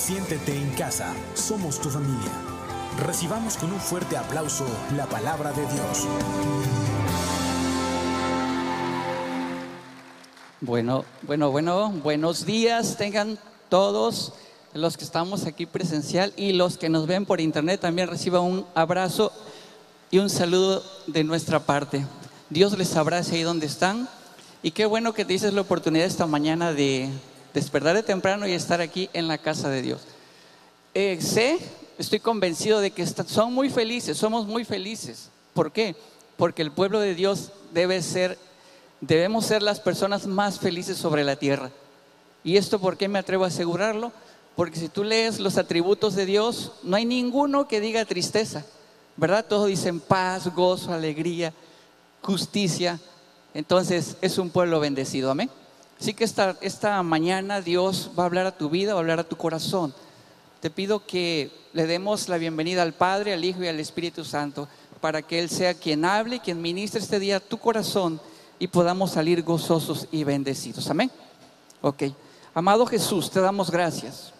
Siéntete en casa, somos tu familia. Recibamos con un fuerte aplauso la palabra de Dios. Bueno, bueno, bueno, buenos días tengan todos los que estamos aquí presencial y los que nos ven por internet también reciban un abrazo y un saludo de nuestra parte. Dios les abrace ahí donde están y qué bueno que te dices la oportunidad esta mañana de despertar de temprano y estar aquí en la casa de Dios. Eh, estoy convencido de que son muy felices, somos muy felices. ¿Por qué? Porque el pueblo de Dios debe ser Debemos ser las personas más felices sobre la tierra. ¿Y esto por qué me atrevo a asegurarlo? Porque si tú lees los atributos de Dios, no hay ninguno que diga tristeza, ¿verdad? Todos dicen paz, gozo, alegría, justicia. Entonces es un pueblo bendecido, amén. Así que esta, esta mañana Dios va a hablar a tu vida, va a hablar a tu corazón. Te pido que le demos la bienvenida al Padre, al Hijo y al Espíritu Santo para que Él sea quien hable, quien ministre este día tu corazón y podamos salir gozosos y bendecidos. Amén. Ok. Amado Jesús, te damos gracias.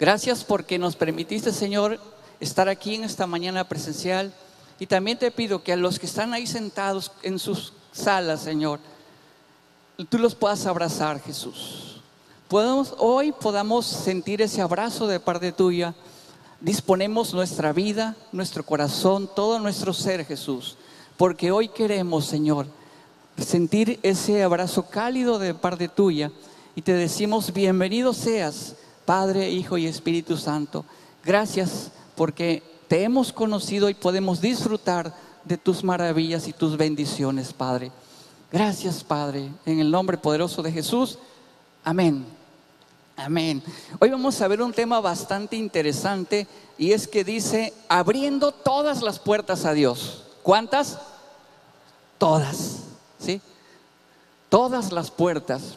Gracias porque nos permitiste, Señor, estar aquí en esta mañana presencial. Y también te pido que a los que están ahí sentados en sus salas, Señor, tú los puedas abrazar, Jesús. Podemos, hoy podamos sentir ese abrazo de parte tuya. Disponemos nuestra vida, nuestro corazón, todo nuestro ser, Jesús. Porque hoy queremos, Señor, sentir ese abrazo cálido de parte tuya y te decimos, bienvenido seas, Padre, Hijo y Espíritu Santo. Gracias porque te hemos conocido y podemos disfrutar de tus maravillas y tus bendiciones, Padre. Gracias, Padre, en el nombre poderoso de Jesús. Amén. Amén. Hoy vamos a ver un tema bastante interesante y es que dice, abriendo todas las puertas a Dios. ¿Cuántas? Todas. ¿sí? Todas las puertas.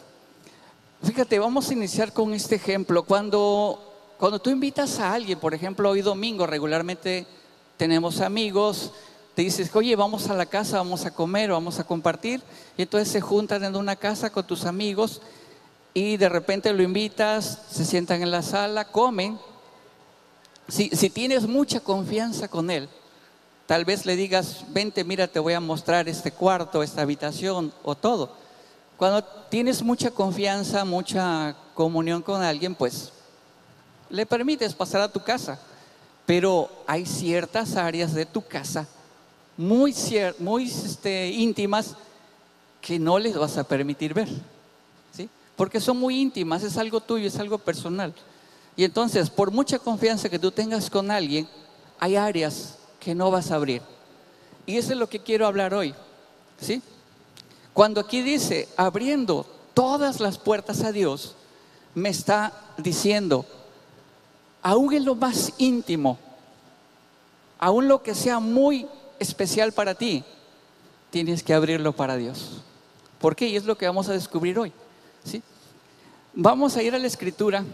Fíjate, vamos a iniciar con este ejemplo. Cuando, cuando tú invitas a alguien, por ejemplo, hoy domingo regularmente tenemos amigos, dices, oye, vamos a la casa, vamos a comer, vamos a compartir, y entonces se juntan en una casa con tus amigos y de repente lo invitas, se sientan en la sala, comen. Si, si tienes mucha confianza con él, Tal vez le digas, vente, mira, te voy a mostrar este cuarto, esta habitación o todo. Cuando tienes mucha confianza, mucha comunión con alguien, pues le permites pasar a tu casa. Pero hay ciertas áreas de tu casa muy, muy este, íntimas que no les vas a permitir ver. ¿sí? Porque son muy íntimas, es algo tuyo, es algo personal. Y entonces, por mucha confianza que tú tengas con alguien, hay áreas que no vas a abrir. Y eso es lo que quiero hablar hoy. ¿Sí? Cuando aquí dice abriendo todas las puertas a Dios, me está diciendo, aún en lo más íntimo, aún lo que sea muy especial para ti, tienes que abrirlo para Dios. ¿Por qué? Y es lo que vamos a descubrir hoy. ¿sí? Vamos a ir a la escritura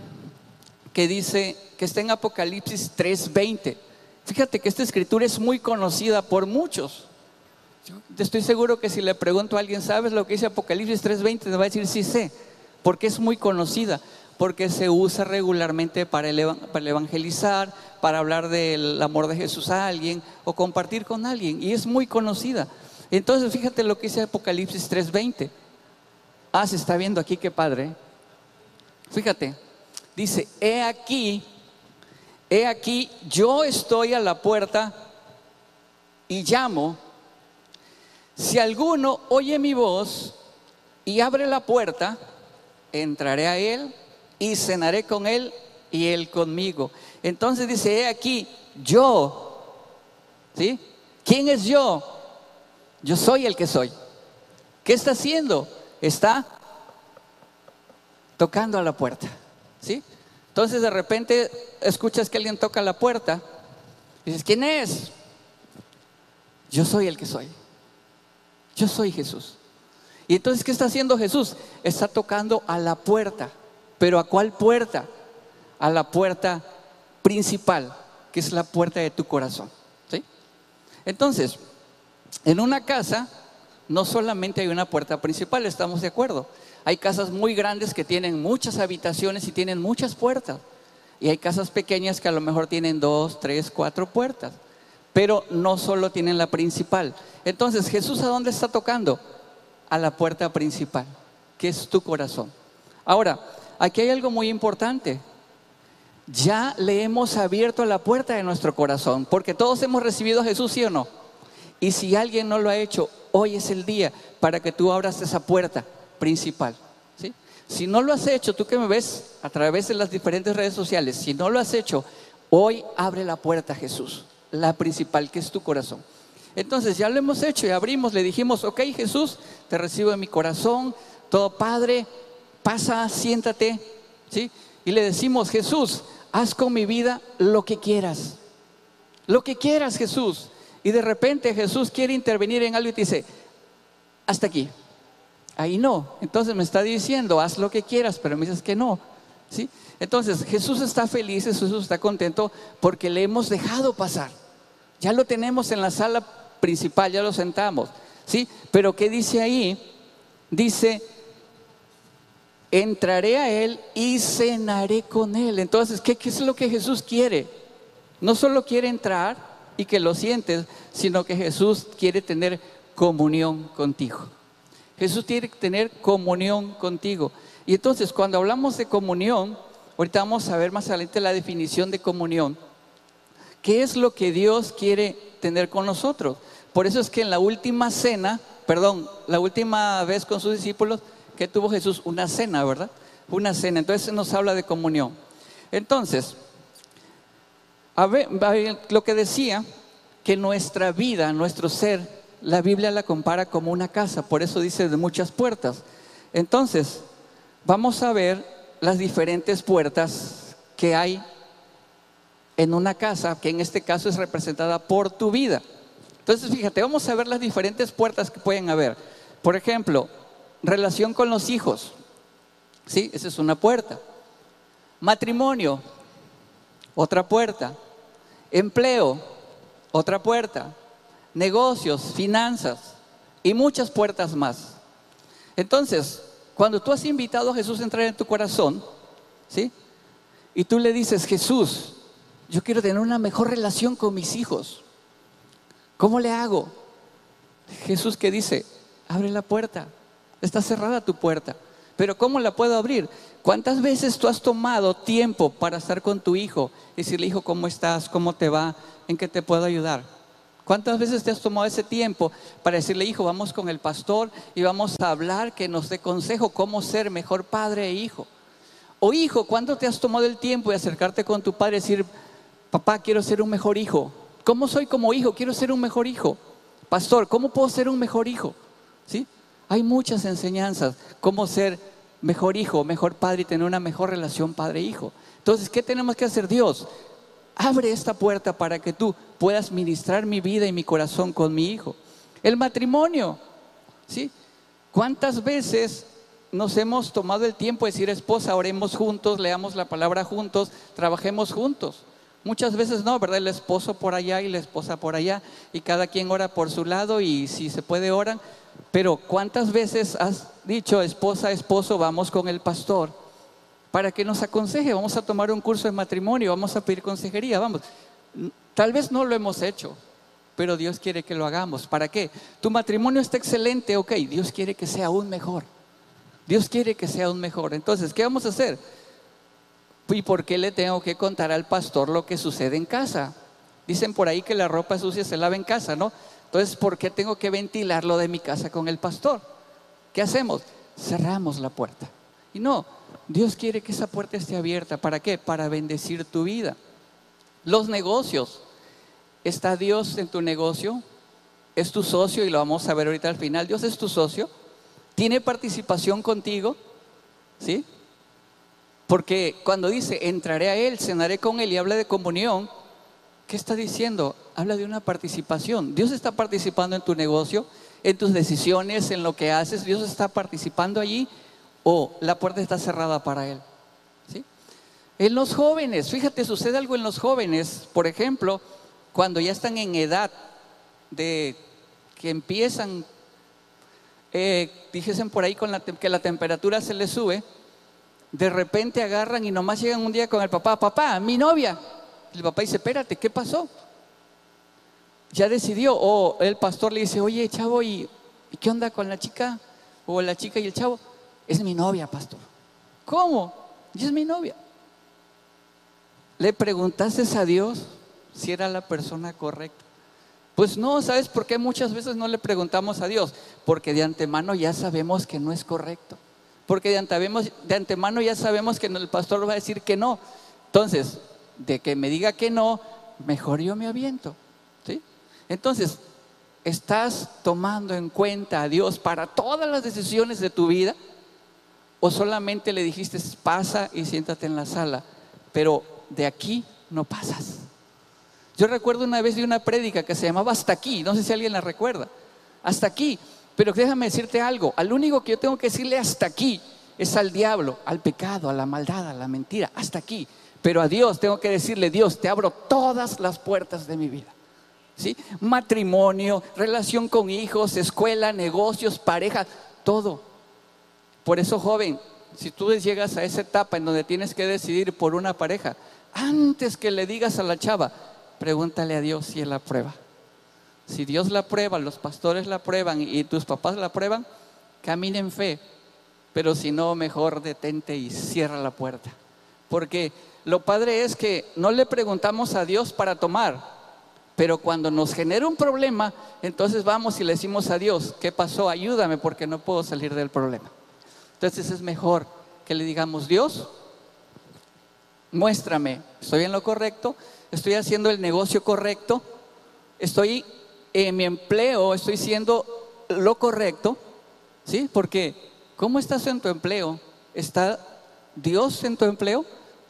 que dice que está en Apocalipsis 3:20. Fíjate que esta escritura es muy conocida por muchos. Estoy seguro que si le pregunto a alguien, ¿sabes lo que dice Apocalipsis 3:20? Te va a decir, sí sé, porque es muy conocida, porque se usa regularmente para, para evangelizar, para hablar del amor de Jesús a alguien o compartir con alguien, y es muy conocida. Entonces, fíjate lo que dice Apocalipsis 3:20. Ah, se está viendo aquí, qué padre. Fíjate, dice, he aquí he aquí, yo estoy a la puerta y llamo. Si alguno oye mi voz y abre la puerta, entraré a él y cenaré con él y él conmigo. Entonces dice, he aquí, yo, ¿sí? ¿Quién es yo? Yo soy el que soy. ¿Qué está haciendo? Está tocando a la puerta, ¿sí? Entonces de repente escuchas que alguien toca la puerta. Y dices, ¿quién es? Yo soy el que soy. Yo soy Jesús. Y entonces, ¿qué está haciendo Jesús? Está tocando a la puerta. ¿Pero a cuál puerta? A la puerta principal, que es la puerta de tu corazón. ¿sí? Entonces, en una casa no solamente hay una puerta principal, estamos de acuerdo. Hay casas muy grandes que tienen muchas habitaciones y tienen muchas puertas. Y hay casas pequeñas que a lo mejor tienen dos, tres, cuatro puertas. Pero no solo tienen la principal. Entonces, Jesús a dónde está tocando? A la puerta principal, que es tu corazón. Ahora, aquí hay algo muy importante. Ya le hemos abierto la puerta de nuestro corazón, porque todos hemos recibido a Jesús, ¿sí o no? Y si alguien no lo ha hecho, hoy es el día para que tú abras esa puerta principal. ¿sí? Si no lo has hecho, tú que me ves a través de las diferentes redes sociales, si no lo has hecho, hoy abre la puerta a Jesús, la principal que es tu corazón. Entonces ya lo hemos hecho y abrimos, le dijimos, ok Jesús, te recibo en mi corazón, todo Padre, pasa, siéntate, ¿sí? Y le decimos, Jesús, haz con mi vida lo que quieras, lo que quieras Jesús. Y de repente Jesús quiere intervenir en algo y te dice, hasta aquí. Ahí no. Entonces me está diciendo, haz lo que quieras, pero me dices que no. ¿Sí? Entonces Jesús está feliz, Jesús está contento porque le hemos dejado pasar. Ya lo tenemos en la sala principal, ya lo sentamos. ¿Sí? Pero ¿qué dice ahí? Dice, entraré a Él y cenaré con Él. Entonces, ¿qué, ¿qué, es lo que Jesús quiere? No solo quiere entrar, y que lo sientes, sino que Jesús quiere tener comunión contigo. Jesús quiere tener comunión contigo. Y entonces cuando hablamos de comunión, ahorita vamos a ver más adelante la definición de comunión. ¿Qué es lo que Dios quiere tener con nosotros? Por eso es que en la última cena, perdón, la última vez con sus discípulos, que tuvo Jesús una cena, ¿verdad? Una cena. Entonces nos habla de comunión. Entonces, lo que decía, que nuestra vida, nuestro ser, la Biblia la compara como una casa, por eso dice de muchas puertas. Entonces, vamos a ver las diferentes puertas que hay en una casa, que en este caso es representada por tu vida. Entonces, fíjate, vamos a ver las diferentes puertas que pueden haber. Por ejemplo, relación con los hijos. ¿Sí? Esa es una puerta. Matrimonio, otra puerta. Empleo, otra puerta. Negocios, finanzas y muchas puertas más. Entonces, cuando tú has invitado a Jesús a entrar en tu corazón, ¿sí? Y tú le dices, Jesús, yo quiero tener una mejor relación con mis hijos. ¿Cómo le hago? Jesús que dice, abre la puerta. Está cerrada tu puerta. Pero ¿cómo la puedo abrir? ¿Cuántas veces tú has tomado tiempo para estar con tu hijo y decirle, hijo, ¿cómo estás? ¿Cómo te va? ¿En qué te puedo ayudar? ¿Cuántas veces te has tomado ese tiempo para decirle, hijo, vamos con el pastor y vamos a hablar, que nos dé consejo cómo ser mejor padre e hijo? O hijo, ¿cuándo te has tomado el tiempo de acercarte con tu padre y decir, papá, quiero ser un mejor hijo? ¿Cómo soy como hijo? Quiero ser un mejor hijo. Pastor, ¿cómo puedo ser un mejor hijo? ¿Sí? Hay muchas enseñanzas, cómo ser mejor hijo, mejor padre y tener una mejor relación padre-hijo. Entonces, ¿qué tenemos que hacer Dios? Abre esta puerta para que tú puedas ministrar mi vida y mi corazón con mi hijo. El matrimonio, ¿sí? ¿Cuántas veces nos hemos tomado el tiempo de decir, esposa, oremos juntos, leamos la palabra juntos, trabajemos juntos? Muchas veces no, ¿verdad? El esposo por allá y la esposa por allá, y cada quien ora por su lado y si se puede oran, pero ¿cuántas veces has dicho, esposa, esposo, vamos con el pastor para que nos aconseje? Vamos a tomar un curso de matrimonio, vamos a pedir consejería, vamos. Tal vez no lo hemos hecho, pero Dios quiere que lo hagamos. ¿Para qué? Tu matrimonio está excelente, ok, Dios quiere que sea aún mejor. Dios quiere que sea aún mejor. Entonces, ¿qué vamos a hacer? ¿Y por qué le tengo que contar al pastor lo que sucede en casa? Dicen por ahí que la ropa sucia se lava en casa, ¿no? Entonces, ¿por qué tengo que ventilarlo de mi casa con el pastor? ¿Qué hacemos? Cerramos la puerta. Y no, Dios quiere que esa puerta esté abierta. ¿Para qué? Para bendecir tu vida. Los negocios. ¿Está Dios en tu negocio? ¿Es tu socio? Y lo vamos a ver ahorita al final. ¿Dios es tu socio? ¿Tiene participación contigo? ¿Sí? Porque cuando dice, entraré a Él, cenaré con Él y habla de comunión, ¿qué está diciendo? Habla de una participación. Dios está participando en tu negocio, en tus decisiones, en lo que haces. Dios está participando allí o la puerta está cerrada para Él. En los jóvenes, fíjate, sucede algo en los jóvenes, por ejemplo, cuando ya están en edad de que empiezan eh, dijesen por ahí con la, que la temperatura se les sube, de repente agarran y nomás llegan un día con el papá, papá, mi novia. El papá dice, espérate, ¿qué pasó? Ya decidió. O el pastor le dice, oye, chavo, ¿y, qué onda con la chica? O la chica y el chavo. Es mi novia, pastor. ¿Cómo? Y es mi novia. ¿Le preguntaste a Dios si era la persona correcta? Pues no, ¿sabes por qué muchas veces no le preguntamos a Dios? Porque de antemano ya sabemos que no es correcto. Porque de antemano, ya sabemos que el pastor va a decir que no. Entonces, de que me diga que no, mejor yo me aviento. ¿sí? Entonces, ¿estás tomando en cuenta a Dios para todas las decisiones de tu vida? ¿O solamente le dijiste, pasa y siéntate en la sala? Pero de aquí no pasas. Yo recuerdo una vez de una prédica que se llamaba Hasta aquí, no sé si alguien la recuerda. Hasta aquí. Pero déjame decirte algo, al único que yo tengo que decirle hasta aquí es al diablo, al pecado, a la maldad, a la mentira, hasta aquí. Pero a Dios tengo que decirle, Dios, te abro todas las puertas de mi vida. ¿Sí? Matrimonio, relación con hijos, escuela, negocios, pareja, todo. Por eso, joven, si tú llegas a esa etapa en donde tienes que decidir por una pareja, antes que le digas a la chava, pregúntale a Dios si él la prueba. Si Dios la prueba, los pastores la prueban y tus papás la prueban, camina en fe. Pero si no, mejor detente y cierra la puerta. Porque lo padre es que no le preguntamos a Dios para tomar, pero cuando nos genera un problema, entonces vamos y le decimos a Dios, ¿qué pasó? Ayúdame porque no puedo salir del problema. Entonces es mejor que le digamos, Dios, muéstrame, estoy en lo correcto, estoy haciendo el negocio correcto, estoy en mi empleo, estoy siendo lo correcto, ¿sí? Porque, ¿cómo estás en tu empleo? ¿Está Dios en tu empleo?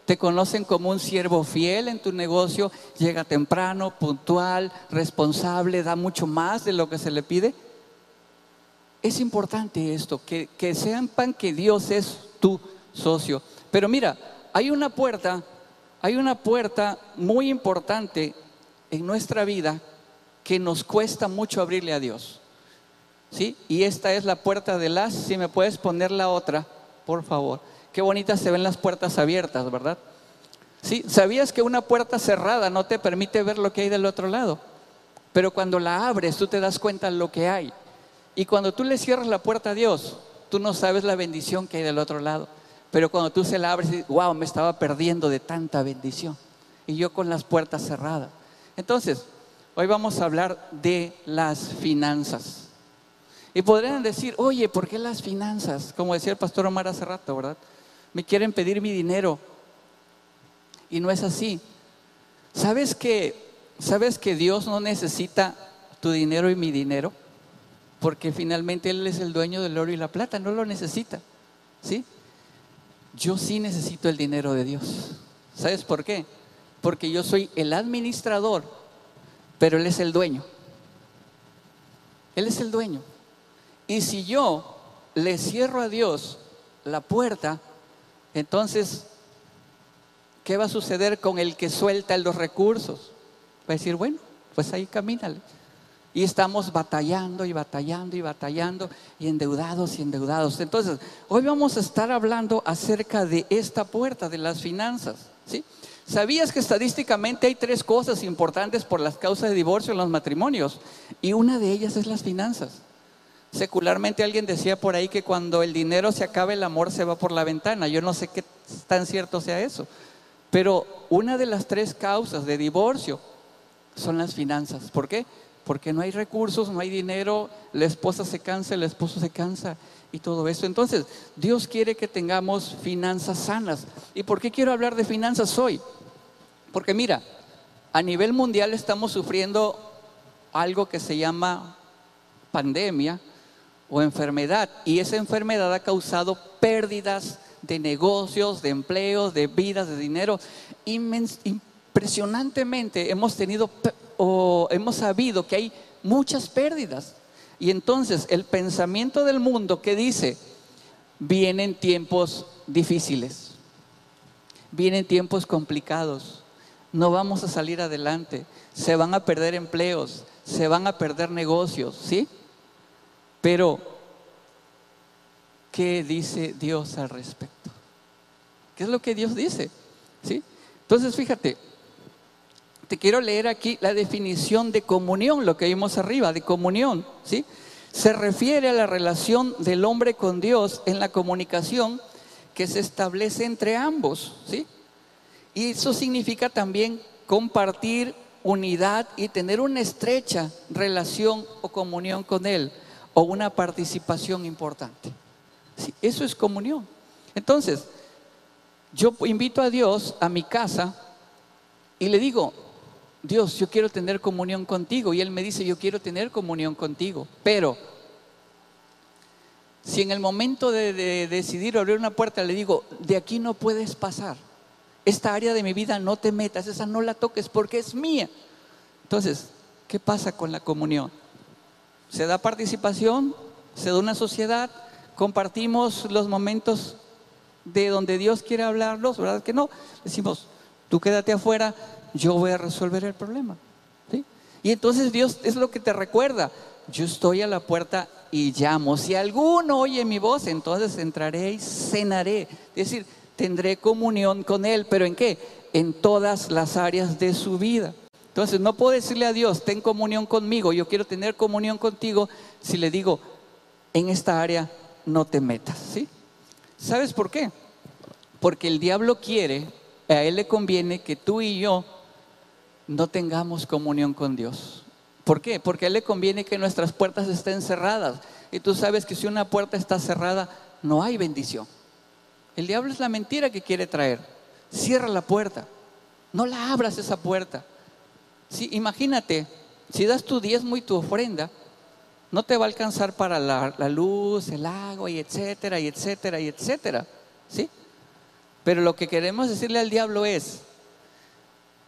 ¿Te conocen como un siervo fiel en tu negocio? ¿Llega temprano, puntual, responsable, da mucho más de lo que se le pide? Es importante esto, que, que sepan que Dios es tu socio. Pero mira, hay una puerta hay una puerta muy importante en nuestra vida que nos cuesta mucho abrirle a Dios. ¿Sí? Y esta es la puerta de las, si me puedes poner la otra, por favor. Qué bonitas se ven las puertas abiertas, ¿verdad? ¿Sí? ¿Sabías que una puerta cerrada no te permite ver lo que hay del otro lado? Pero cuando la abres, tú te das cuenta de lo que hay. Y cuando tú le cierras la puerta a Dios, tú no sabes la bendición que hay del otro lado. Pero cuando tú se la abres, wow, me estaba perdiendo de tanta bendición. Y yo con las puertas cerradas. Entonces, hoy vamos a hablar de las finanzas. Y podrían decir, oye, ¿por qué las finanzas? Como decía el pastor Omar hace rato, ¿verdad? Me quieren pedir mi dinero. Y no es así. ¿Sabes que, ¿Sabes que Dios no necesita tu dinero y mi dinero? Porque finalmente Él es el dueño del oro y la plata, no lo necesita. ¿Sí? yo sí necesito el dinero de Dios. ¿Sabes por qué? Porque yo soy el administrador, pero Él es el dueño. Él es el dueño. Y si yo le cierro a Dios la puerta, entonces, ¿qué va a suceder con el que suelta los recursos? Va a decir, bueno, pues ahí camínale. Y estamos batallando y batallando y batallando y endeudados y endeudados. Entonces, hoy vamos a estar hablando acerca de esta puerta de las finanzas. ¿sí? ¿Sabías que estadísticamente hay tres cosas importantes por las causas de divorcio en los matrimonios? Y una de ellas es las finanzas. Secularmente alguien decía por ahí que cuando el dinero se acaba, el amor se va por la ventana. Yo no sé qué tan cierto sea eso. Pero una de las tres causas de divorcio son las finanzas. ¿Por qué? porque no hay recursos, no hay dinero, la esposa se cansa, el esposo se cansa y todo eso. Entonces, Dios quiere que tengamos finanzas sanas. ¿Y por qué quiero hablar de finanzas hoy? Porque mira, a nivel mundial estamos sufriendo algo que se llama pandemia o enfermedad y esa enfermedad ha causado pérdidas de negocios, de empleos, de vidas, de dinero. Impresionantemente hemos tenido o hemos sabido que hay muchas pérdidas. Y entonces el pensamiento del mundo que dice, vienen tiempos difíciles, vienen tiempos complicados, no vamos a salir adelante, se van a perder empleos, se van a perder negocios, ¿sí? Pero qué dice Dios al respecto. ¿Qué es lo que Dios dice? ¿Sí? Entonces, fíjate, te quiero leer aquí la definición de comunión, lo que vimos arriba, de comunión, ¿sí? Se refiere a la relación del hombre con Dios en la comunicación que se establece entre ambos, ¿sí? Y eso significa también compartir unidad y tener una estrecha relación o comunión con Él o una participación importante. Eso es comunión. Entonces, yo invito a Dios a mi casa y le digo, Dios, yo quiero tener comunión contigo. Y Él me dice, yo quiero tener comunión contigo. Pero, si en el momento de, de decidir abrir una puerta le digo, de aquí no puedes pasar, esta área de mi vida no te metas, esa no la toques porque es mía. Entonces, ¿qué pasa con la comunión? Se da participación, se da una sociedad, compartimos los momentos de donde Dios quiere hablarlos, ¿verdad que no? Decimos, tú quédate afuera, yo voy a resolver el problema. Y entonces Dios es lo que te recuerda, yo estoy a la puerta y llamo. Si alguno oye mi voz, entonces entraré y cenaré. Es decir, tendré comunión con Él, pero ¿en qué? En todas las áreas de su vida. Entonces no puedo decirle a Dios, ten comunión conmigo, yo quiero tener comunión contigo, si le digo, en esta área no te metas, ¿sí? ¿Sabes por qué? Porque el diablo quiere, a él le conviene que tú y yo no tengamos comunión con Dios. ¿Por qué? Porque a él le conviene que nuestras puertas estén cerradas. Y tú sabes que si una puerta está cerrada, no hay bendición. El diablo es la mentira que quiere traer. Cierra la puerta. No la abras esa puerta. Sí, imagínate, si das tu diezmo y tu ofrenda, no te va a alcanzar para la, la, luz, el agua y etcétera, y etcétera, y etcétera. ¿Sí? Pero lo que queremos decirle al diablo es,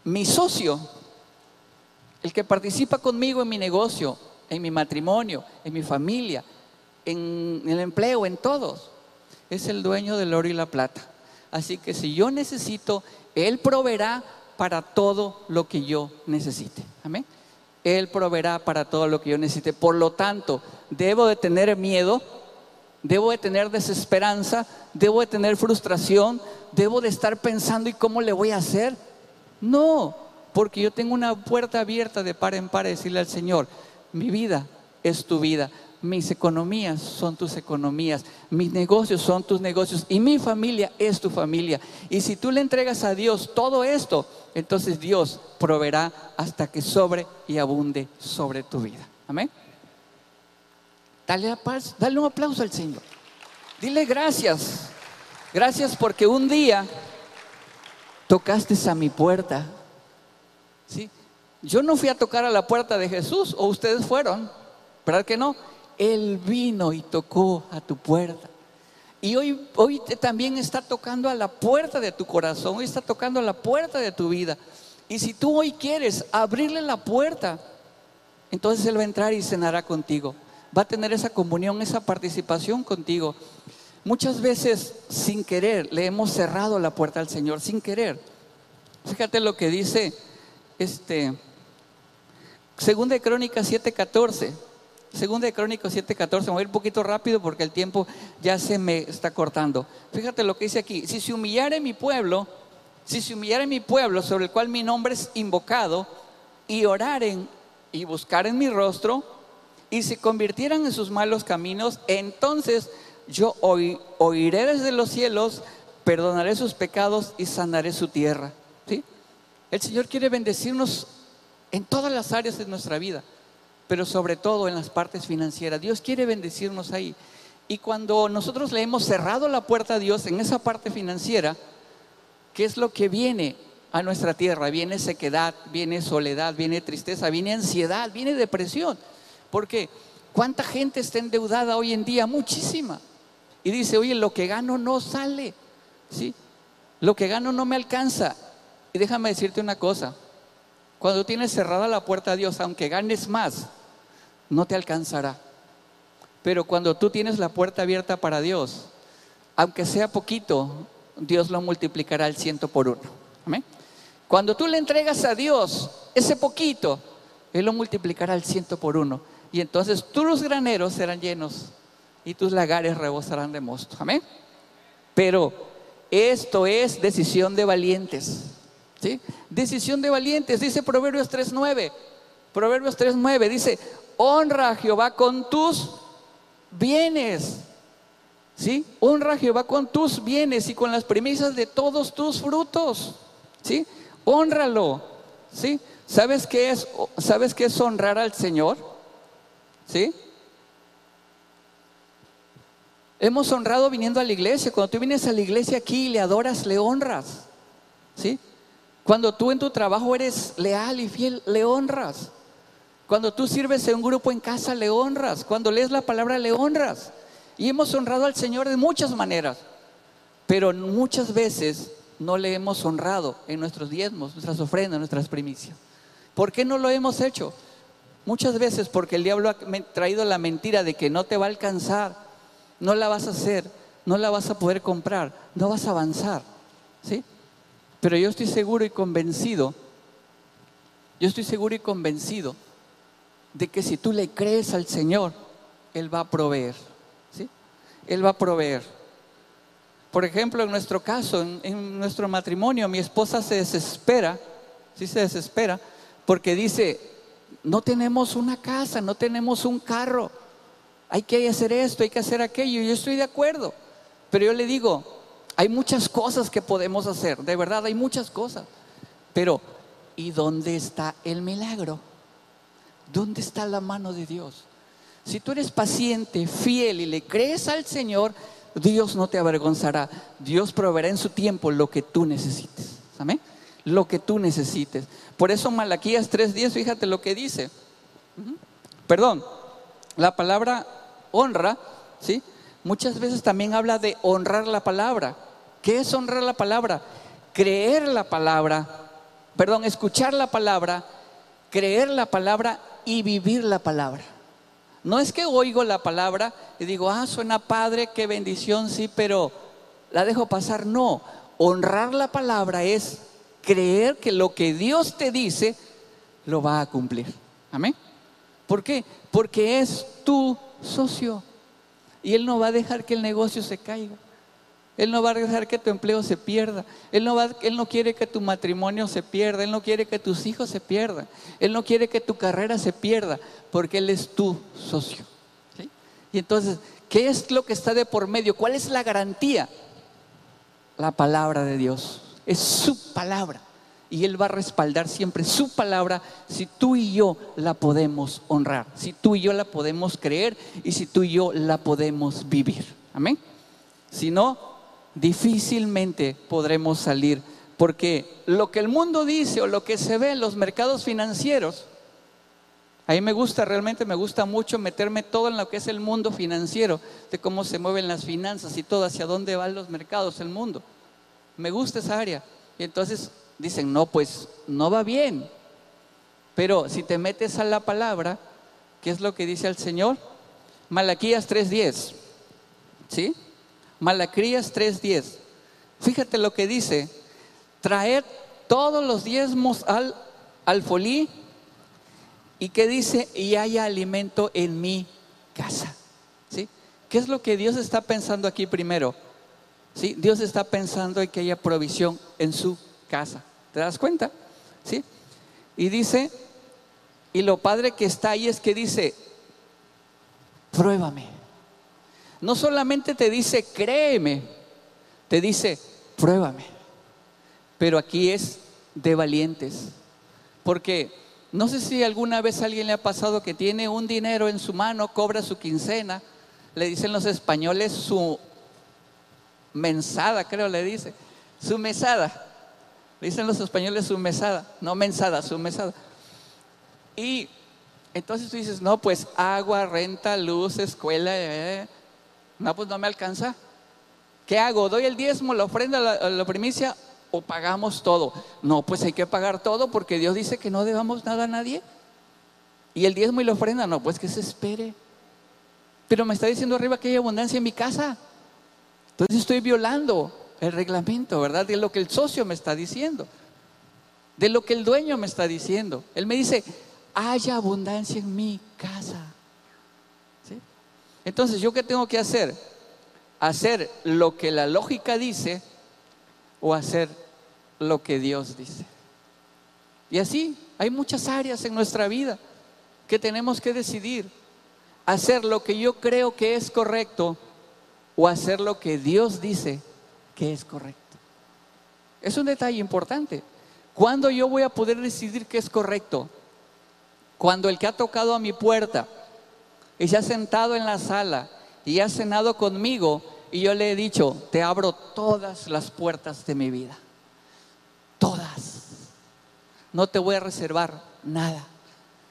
mi socio, el que participa conmigo en mi negocio, en mi matrimonio, en mi familia, en el empleo, en todos, es el dueño del oro y la plata. Así que si yo necesito, Él proveerá para todo lo que yo necesite. Amén. Él proveerá para todo lo que yo necesite. Por lo tanto, debo de tener miedo, debo de tener desesperanza, debo de tener frustración, debo de estar pensando y cómo le voy a hacer. No, porque yo tengo una puerta abierta de par en par a decirle al Señor, mi vida es tu vida mis economías son tus economías, mis negocios son tus negocios y mi familia es tu familia. Y si tú le entregas a Dios todo esto, entonces Dios proveerá hasta que sobre y abunde sobre tu vida. Amén. Dale, paz, dale un aplauso al Señor. Dile gracias. Gracias porque un día tocaste a mi puerta. ¿Sí? Yo no fui a tocar a la puerta de Jesús, o ustedes fueron, ¿verdad que no? Él vino y tocó a tu puerta. Y hoy, hoy también está tocando a la puerta de tu corazón, hoy está tocando a la puerta de tu vida. Y si tú hoy quieres abrirle la puerta, entonces Él va a entrar y cenará contigo. Va a tener esa comunión, esa participación contigo. Muchas veces sin querer le hemos cerrado la puerta al Señor, sin querer. Fíjate lo que dice este Segunda de Crónicas 7:14. Segunda de Crónicos 7:14, me voy a ir un poquito rápido porque el tiempo ya se me está cortando. Fíjate lo que dice aquí, si se humillare mi pueblo, si se humillare mi pueblo sobre el cual mi nombre es invocado, y oraren y buscaren mi rostro, y se convirtieran en sus malos caminos, entonces yo oiré desde los cielos, perdonaré sus pecados y sanaré su tierra. ¿Sí? El Señor quiere bendecirnos en todas las áreas de nuestra vida pero sobre todo en las partes financieras. Dios quiere bendecirnos ahí. Y cuando nosotros le hemos cerrado la puerta a Dios en esa parte financiera, ¿qué es lo que viene a nuestra tierra? Viene sequedad, viene soledad, viene tristeza, viene ansiedad, viene depresión. Porque ¿cuánta gente está endeudada hoy en día? Muchísima. Y dice, oye, lo que gano no sale. ¿Sí? Lo que gano no me alcanza. Y déjame decirte una cosa. Cuando tienes cerrada la puerta a Dios, aunque ganes más, no te alcanzará. Pero cuando tú tienes la puerta abierta para Dios, aunque sea poquito, Dios lo multiplicará al ciento por uno. Amén. Cuando tú le entregas a Dios ese poquito, Él lo multiplicará al ciento por uno. Y entonces tus graneros serán llenos y tus lagares rebosarán de mosto. Amén. Pero esto es decisión de valientes. ¿sí? Decisión de valientes, dice Proverbios 3.9. Proverbios 3.9 dice, honra a Jehová con tus bienes. ¿Sí? Honra a Jehová con tus bienes y con las premisas de todos tus frutos. ¿Sí? Honralo. ¿Sí? ¿Sabes qué es, ¿sabes qué es honrar al Señor? ¿Sí? Hemos honrado viniendo a la iglesia. Cuando tú vienes a la iglesia aquí y le adoras, le honras. ¿Sí? Cuando tú en tu trabajo eres leal y fiel, le honras. Cuando tú sirves en un grupo en casa, le honras. Cuando lees la palabra, le honras. Y hemos honrado al Señor de muchas maneras. Pero muchas veces no le hemos honrado en nuestros diezmos, nuestras ofrendas, nuestras primicias. ¿Por qué no lo hemos hecho? Muchas veces porque el diablo ha traído la mentira de que no te va a alcanzar, no la vas a hacer, no la vas a poder comprar, no vas a avanzar. ¿Sí? Pero yo estoy seguro y convencido, yo estoy seguro y convencido de que si tú le crees al Señor, Él va a proveer. ¿sí? Él va a proveer. Por ejemplo, en nuestro caso, en, nuestro matrimonio, mi esposa se desespera, sí se desespera, porque dice, no tenemos una casa, no tenemos un carro, hay que hacer esto, hay que hacer aquello, yo estoy de acuerdo, pero yo le digo, hay muchas cosas que podemos hacer, de verdad hay muchas cosas, pero ¿y dónde está el milagro? ¿Dónde está la mano de Dios? Si tú eres paciente, fiel y le crees al Señor, Dios no te avergonzará. Dios proveerá en su tiempo lo que tú necesites. Amén. Lo que tú necesites. Por eso Malaquías 3:10, fíjate lo que dice. Perdón, la palabra honra, ¿sí? Muchas veces también habla de honrar la palabra. ¿Qué es honrar la palabra? Creer la palabra, perdón, escuchar la palabra, creer la palabra y vivir la palabra. No es que oigo la palabra y digo, ah, suena padre, qué bendición, sí, pero la dejo pasar. No, honrar la palabra es creer que lo que Dios te dice lo va a cumplir. Amén. ¿Por qué? Porque es tu socio y Él no va a dejar que el negocio se caiga. Él no va a dejar que tu empleo se pierda. Él no, va, él no quiere que tu matrimonio se pierda. Él no quiere que tus hijos se pierdan. Él no quiere que tu carrera se pierda, porque Él es tu socio. Y entonces, ¿qué es lo que está de por medio? ¿Cuál es la garantía? La palabra de Dios. Es su palabra. Y Él va a respaldar siempre su palabra si tú y yo la podemos honrar, si tú y yo la podemos creer y si tú y yo la podemos vivir. Amén. Si no, difícilmente podremos salir, porque lo que el mundo dice o lo que se ve en los mercados financieros, a mí me gusta, realmente me gusta mucho meterme todo en lo que es el mundo financiero, de cómo se mueven las finanzas y todo, hacia dónde van los mercados, el mundo. Me gusta esa área. Y entonces dicen, no, pues no va bien. Pero si te metes a la palabra, ¿qué es lo que dice el Señor? Malaquías 3.10. ¿Sí? Malacrías 3:10. Fíjate lo que dice, traer todos los diezmos al alfolí y que dice, y haya alimento en mi casa. ¿Sí? ¿Qué es lo que Dios está pensando aquí primero? ¿Sí? Dios está pensando en que haya provisión en su casa. ¿Te das cuenta? ¿Sí? Y dice, y lo padre que está ahí es que dice, pruébame. No solamente te dice, créeme, te dice, pruébame. Pero aquí es de valientes. Porque no sé si alguna vez a alguien le ha pasado que tiene un dinero en su mano, cobra su quincena, le dicen los españoles su mensada, creo le dice, su mesada. Le dicen los españoles su mesada, no mensada, su mesada. Y entonces tú dices, no, pues agua, renta, luz, escuela, eh, no, pues no me alcanza. ¿Qué hago? ¿Doy el diezmo, la ofrenda, la, primicia o pagamos todo? No, pues hay que pagar todo porque Dios dice que no debamos nada a nadie. ¿Y el diezmo y la ofrenda? No, pues que se espere. Pero me está diciendo arriba que hay abundancia en mi casa. Entonces estoy violando el reglamento, ¿verdad? De lo que el socio me está diciendo. De lo que el dueño me está diciendo. Él me dice, haya abundancia en mi casa. Entonces, ¿yo qué tengo que hacer? ¿Hacer lo que la lógica dice o hacer lo que Dios dice? Y así hay muchas áreas en nuestra vida que tenemos que decidir. Hacer lo que yo creo que es correcto o hacer lo que Dios dice que es correcto. Es un detalle importante. ¿Cuándo yo voy a poder decidir que es correcto? Cuando el que ha tocado a mi puerta y se ha sentado en la sala y ha cenado conmigo y yo le he dicho, te abro todas las puertas de mi vida. Todas. No te voy a reservar nada.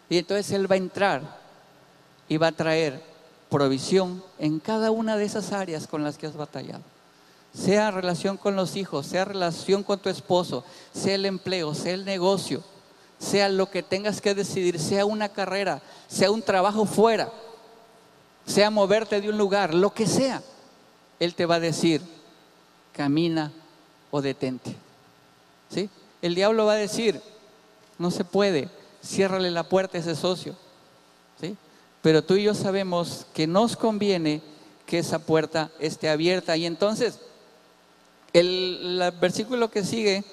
Y entonces Él va a entrar y va a traer provisión en cada una de esas áreas con las que has batallado. Sea relación con los hijos, sea relación con tu esposo, sea el empleo, sea el negocio, sea lo que tengas que decidir, sea una carrera, sea un trabajo fuera, sea moverte de un lugar, lo que sea. Él te va a decir, camina o detente. ¿Sí? El diablo va a decir, no se puede, ciérrale la puerta a ese socio. ¿Sí? Pero tú y yo sabemos que nos conviene que esa puerta esté abierta. Y entonces, el, versículo que sigue,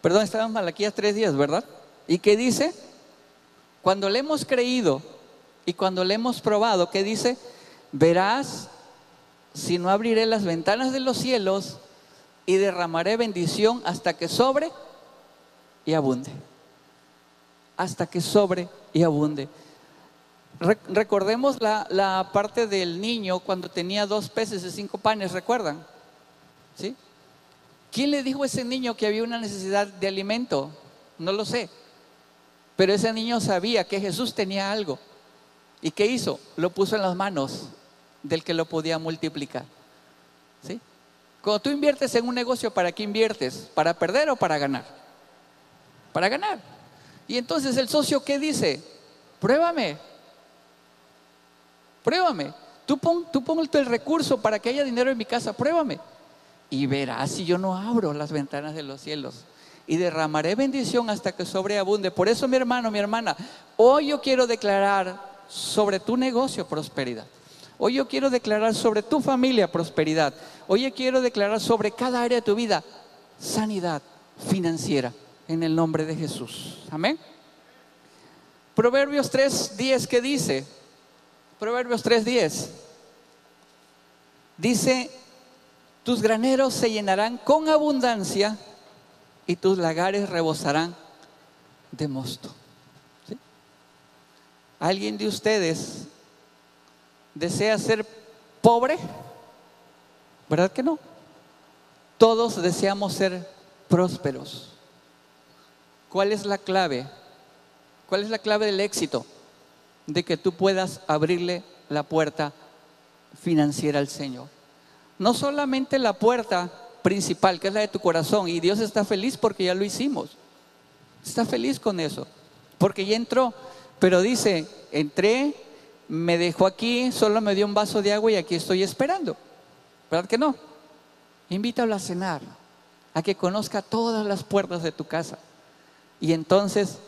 perdón, estaba en Malaquías tres días, ¿verdad? ¿Y qué dice? Cuando le hemos creído y cuando le hemos probado, ¿qué dice? Verás si no abriré las ventanas de los cielos y derramaré bendición hasta que sobre y abunde hasta que sobre y abunde. recordemos la, la, parte del niño cuando tenía dos peces y cinco panes, ¿recuerdan? ¿Sí? ¿Quién le dijo a ese niño que había una necesidad de alimento? No lo sé. Pero ese niño sabía que Jesús tenía algo. ¿Y qué hizo? Lo puso en las manos del que lo podía multiplicar. ¿Sí? Cuando tú inviertes en un negocio, ¿para qué inviertes? ¿Para perder o para ganar? Para ganar. Y entonces el socio, ¿qué dice? Pruébame. Pruébame. Tú pon, tú el recurso para que haya dinero en mi casa. Pruébame. Y verás si yo no abro las ventanas de los cielos. Y derramaré bendición hasta que sobreabunde. Por eso, mi hermano, mi hermana, hoy yo quiero declarar sobre tu negocio prosperidad. Hoy yo quiero declarar sobre tu familia prosperidad. Hoy yo quiero declarar sobre cada área de tu vida sanidad financiera en el nombre de Jesús. Amén. Proverbios 3:10 ¿qué dice? Proverbios 3:10 dice, tus graneros se llenarán con abundancia y tus lagares rebosarán de mosto. ¿Alguien de ustedes desea ser pobre? ¿Verdad que no? Todos deseamos ser prósperos. ¿Cuál es la clave? ¿Cuál es la clave del éxito? De que tú puedas abrirle la puerta financiera al Señor. No solamente la puerta principal, que es la de tu corazón, y Dios está feliz porque ya lo hicimos. Está feliz con eso, porque ya entró, pero dice, entré, me dejó aquí, solo me dio un vaso de agua y aquí estoy esperando. ¿Verdad que no? Invítalo a cenar, a que conozca todas las puertas de tu casa y entonces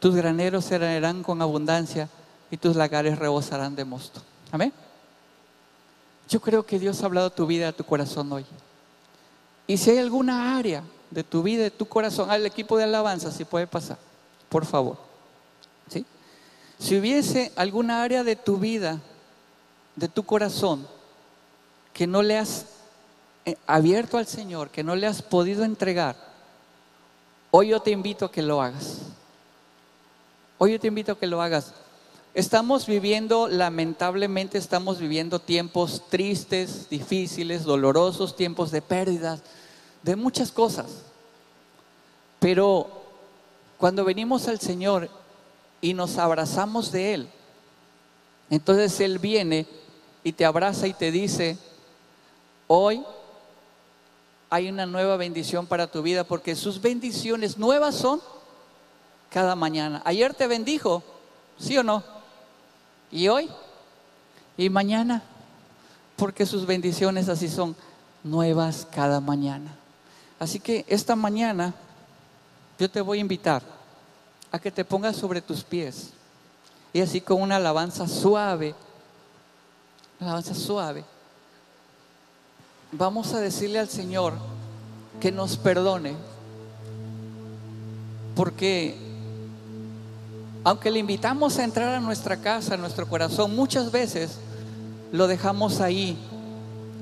tus graneros se llenarán con abundancia y tus lagares rebosarán de mosto. Amén. Yo creo que Dios ha hablado tu vida, a tu corazón hoy. Y si hay alguna área de tu vida, de tu corazón, al equipo de alabanza, si puede pasar, por favor. Si hubiese alguna área de tu vida, de tu corazón, que no le has eh, abierto al Señor, que no le has podido entregar, Hoy yo te invito a que lo hagas. Hoy yo te invito a que lo hagas. Estamos viviendo, lamentablemente estamos viviendo tiempos tristes, difíciles, dolorosos, tiempos de pérdidas, de muchas cosas. Pero cuando venimos al Señor y nos abrazamos de Él, entonces Él viene y te abraza y te dice, hoy hay una nueva bendición para tu vida porque sus bendiciones nuevas son cada mañana. Ayer te bendijo, ¿sí o no? ¿Y hoy? ¿Y mañana? Porque sus bendiciones así son nuevas cada mañana. Así que esta mañana yo te voy a invitar a que te pongas sobre tus pies y así con una alabanza suave alabanza suave. Vamos a decirle al Señor que nos perdone, porque aunque le invitamos a entrar a nuestra casa, a nuestro corazón, muchas veces lo dejamos ahí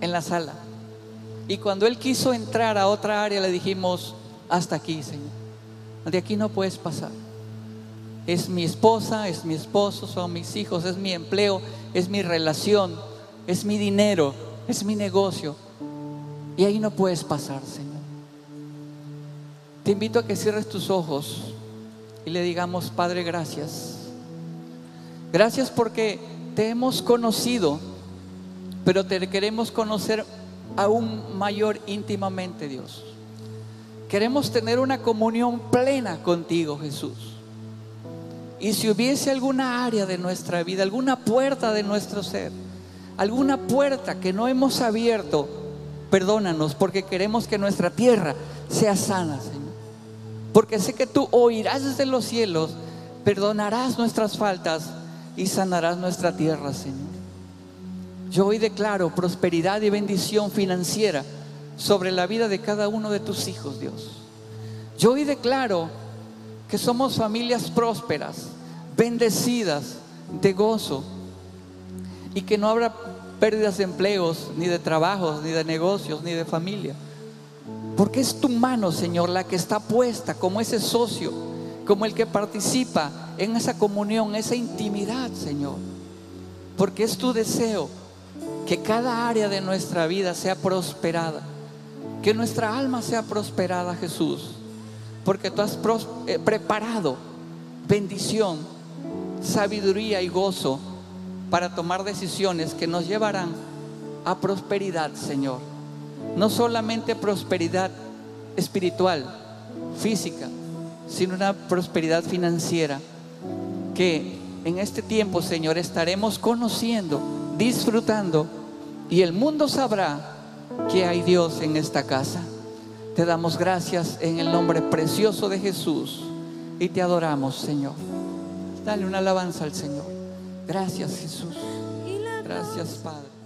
en la sala. Y cuando Él quiso entrar a otra área, le dijimos, hasta aquí, Señor. De aquí no puedes pasar. Es mi esposa, es mi esposo, son mis hijos, es mi empleo, es mi relación, es mi dinero, es mi negocio. Y ahí no puedes pasar, Señor. Te invito a que cierres tus ojos y le digamos, Padre, gracias. Gracias porque te hemos conocido, pero te queremos conocer aún mayor íntimamente, Dios. Queremos tener una comunión plena contigo, Jesús. Y si hubiese alguna área de nuestra vida, alguna puerta de nuestro ser, alguna puerta que no hemos abierto, perdónanos porque queremos que nuestra tierra sea sana, Señor. Porque sé que tú oirás desde los cielos, perdonarás nuestras faltas y sanarás nuestra tierra, Señor. Yo hoy declaro prosperidad y bendición financiera sobre la vida de cada uno de tus hijos, Dios. Yo hoy declaro que somos familias prósperas, bendecidas, de gozo, y que no habrá pérdidas de empleos, ni de trabajos, ni de negocios, ni de familia. Porque es tu mano, Señor, la que está puesta como ese socio, como el que participa en esa comunión, esa intimidad, Señor. Porque es tu deseo que cada área de nuestra vida sea prosperada, que nuestra alma sea prosperada, Jesús. Porque tú has eh, preparado bendición, sabiduría y gozo para tomar decisiones que nos llevarán a prosperidad, Señor. No solamente prosperidad espiritual, física, sino una prosperidad financiera que en este tiempo, Señor, estaremos conociendo, disfrutando y el mundo sabrá que hay Dios en esta casa. Te damos gracias en el nombre precioso de Jesús y te adoramos, Señor. Dale una alabanza al Señor. Gracias, Jesús. Gracias, Padre.